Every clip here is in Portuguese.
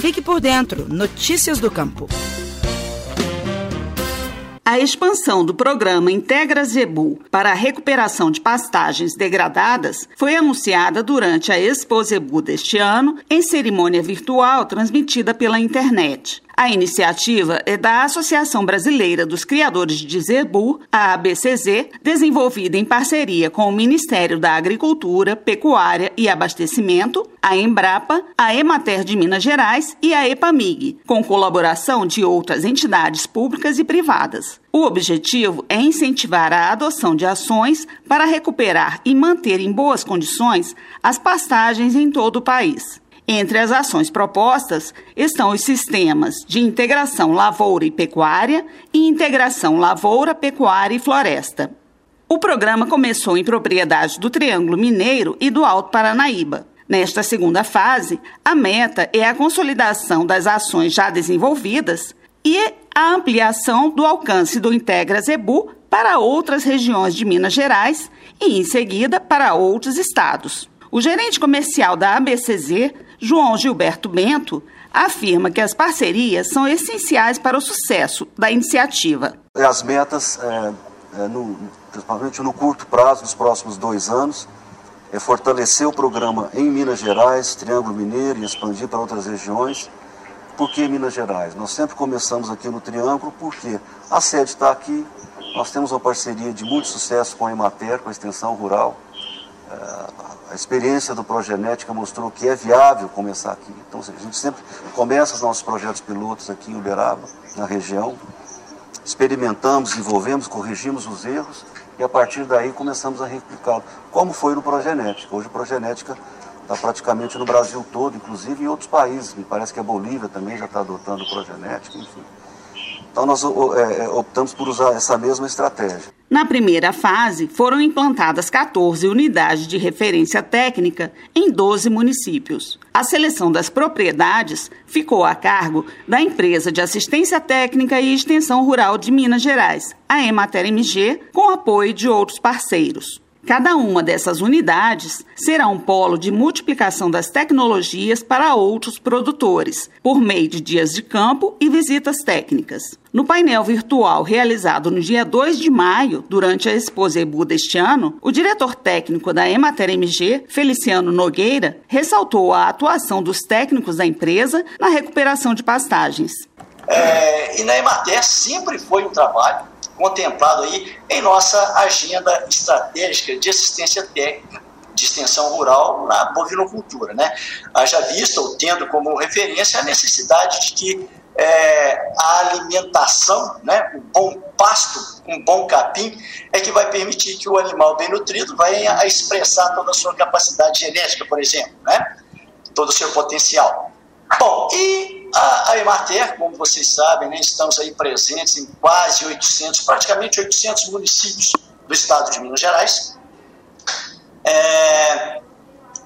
Fique por dentro. Notícias do Campo. A expansão do programa Integra Zebu para a recuperação de pastagens degradadas foi anunciada durante a Expo Zebu deste ano, em cerimônia virtual transmitida pela internet. A iniciativa é da Associação Brasileira dos Criadores de Zebu, a ABCZ, desenvolvida em parceria com o Ministério da Agricultura, Pecuária e Abastecimento, a Embrapa, a Emater de Minas Gerais e a EPAMIG, com colaboração de outras entidades públicas e privadas. O objetivo é incentivar a adoção de ações para recuperar e manter em boas condições as pastagens em todo o país. Entre as ações propostas estão os sistemas de integração lavoura e pecuária e integração lavoura, pecuária e floresta. O programa começou em propriedade do Triângulo Mineiro e do Alto Paranaíba. Nesta segunda fase, a meta é a consolidação das ações já desenvolvidas e a ampliação do alcance do Integra Zebu para outras regiões de Minas Gerais e, em seguida, para outros estados. O gerente comercial da ABCZ, João Gilberto Bento, afirma que as parcerias são essenciais para o sucesso da iniciativa. As metas, é, é, no, principalmente no curto prazo, nos próximos dois anos, é fortalecer o programa em Minas Gerais, Triângulo Mineiro e expandir para outras regiões. Por que Minas Gerais? Nós sempre começamos aqui no Triângulo porque a sede está aqui, nós temos uma parceria de muito sucesso com a Emater, com a Extensão Rural. É, a experiência do Progenética mostrou que é viável começar aqui. Então, a gente sempre começa os nossos projetos pilotos aqui em Uberaba, na região, experimentamos, desenvolvemos, corrigimos os erros e a partir daí começamos a replicá-lo, como foi no Progenética. Hoje o Progenética está praticamente no Brasil todo, inclusive em outros países. Me parece que a Bolívia também já está adotando o Progenética, enfim. Então nós é, é, optamos por usar essa mesma estratégia. Na primeira fase, foram implantadas 14 unidades de referência técnica em 12 municípios. A seleção das propriedades ficou a cargo da Empresa de Assistência Técnica e Extensão Rural de Minas Gerais, a Emater MG, com apoio de outros parceiros. Cada uma dessas unidades será um polo de multiplicação das tecnologias para outros produtores, por meio de dias de campo e visitas técnicas. No painel virtual realizado no dia 2 de maio, durante a Exposebu deste ano, o diretor técnico da Emater MG, Feliciano Nogueira, ressaltou a atuação dos técnicos da empresa na recuperação de pastagens. É, e na Emater sempre foi um trabalho contemplado aí em nossa agenda estratégica de assistência técnica de extensão rural na bovinocultura. Né? Haja vista, ou tendo como referência, a necessidade de que é, a alimentação, né, o bom pasto, um bom capim, é que vai permitir que o animal bem nutrido vai expressar toda a sua capacidade genética, por exemplo, né? todo o seu potencial. Bom, e a, a Emater, como vocês sabem, né, estamos aí presentes em quase 800, praticamente 800 municípios do estado de Minas Gerais. É,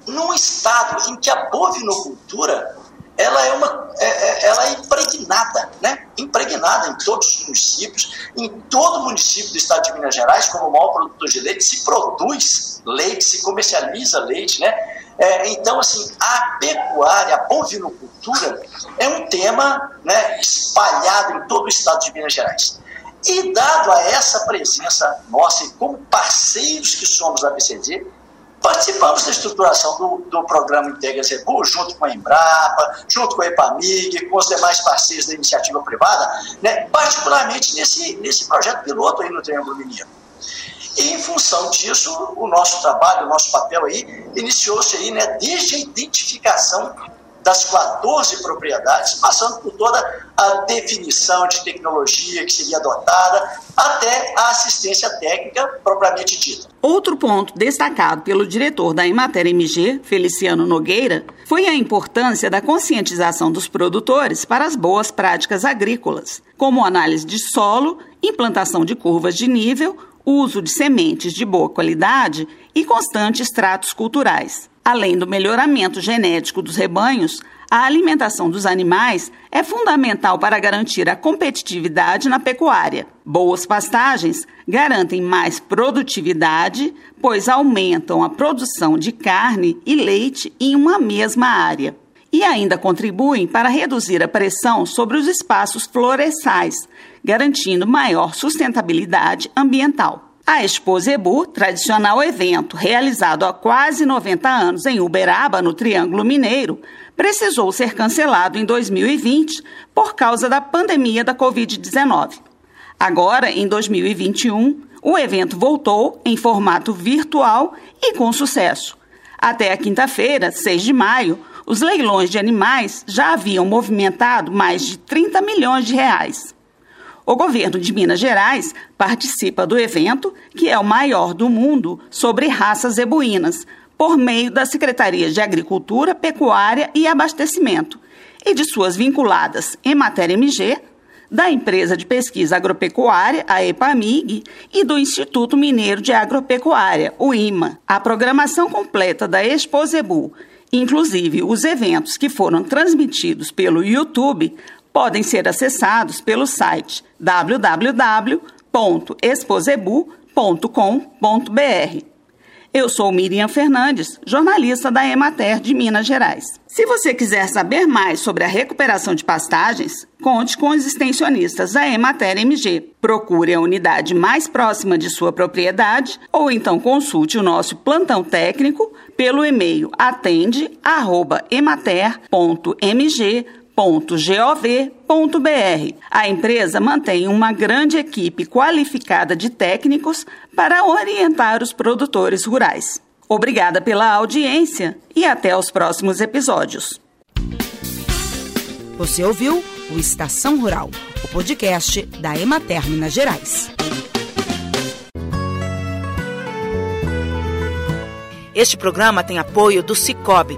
num estado em que a bovinocultura ela é uma é, é, ela é impregnada, né? Impregnada em todos os municípios, em todo município do estado de Minas Gerais, como o maior produtor de leite, se produz leite, se comercializa leite, né? É, então, assim, a pecuária, a bovinocultura é um tema né, espalhado em todo o estado de Minas Gerais. E dado a essa presença nossa e como parceiros que somos da BCD, participamos da estruturação do, do programa Integra Zebu, junto com a Embrapa, junto com a EPAMIG, com os demais parceiros da iniciativa privada, né, particularmente nesse, nesse projeto piloto aí no Triângulo Mineiro. E em função disso, o nosso trabalho, o nosso papel aí, iniciou-se aí, né, desde a identificação das 14 propriedades, passando por toda a definição de tecnologia que seria adotada, até a assistência técnica propriamente dita. Outro ponto destacado pelo diretor da Emater MG, Feliciano Nogueira, foi a importância da conscientização dos produtores para as boas práticas agrícolas, como análise de solo, implantação de curvas de nível, uso de sementes de boa qualidade e constantes tratos culturais. Além do melhoramento genético dos rebanhos, a alimentação dos animais é fundamental para garantir a competitividade na pecuária. Boas pastagens garantem mais produtividade, pois aumentam a produção de carne e leite em uma mesma área. E ainda contribuem para reduzir a pressão sobre os espaços florestais, garantindo maior sustentabilidade ambiental. A Expo Zebu, tradicional evento realizado há quase 90 anos em Uberaba, no Triângulo Mineiro, precisou ser cancelado em 2020 por causa da pandemia da Covid-19. Agora, em 2021, o evento voltou em formato virtual e com sucesso. Até a quinta-feira, 6 de maio, os leilões de animais já haviam movimentado mais de 30 milhões de reais. O governo de Minas Gerais participa do evento, que é o maior do mundo sobre raças zebuínas, por meio da Secretaria de Agricultura, Pecuária e Abastecimento e de suas vinculadas Emater MG, da empresa de pesquisa agropecuária, a EPAMIG, e do Instituto Mineiro de Agropecuária, o IMA. A programação completa da Expo Zebu, inclusive os eventos que foram transmitidos pelo YouTube, podem ser acessados pelo site www.exposebu.com.br. Eu sou Miriam Fernandes, jornalista da Emater de Minas Gerais. Se você quiser saber mais sobre a recuperação de pastagens, conte com os extensionistas da Emater MG. Procure a unidade mais próxima de sua propriedade ou então consulte o nosso plantão técnico pelo e-mail atende@emater.mg www.gov.br. A empresa mantém uma grande equipe qualificada de técnicos para orientar os produtores rurais. Obrigada pela audiência e até os próximos episódios. Você ouviu o Estação Rural, o podcast da Emater Minas Gerais. Este programa tem apoio do Cicobi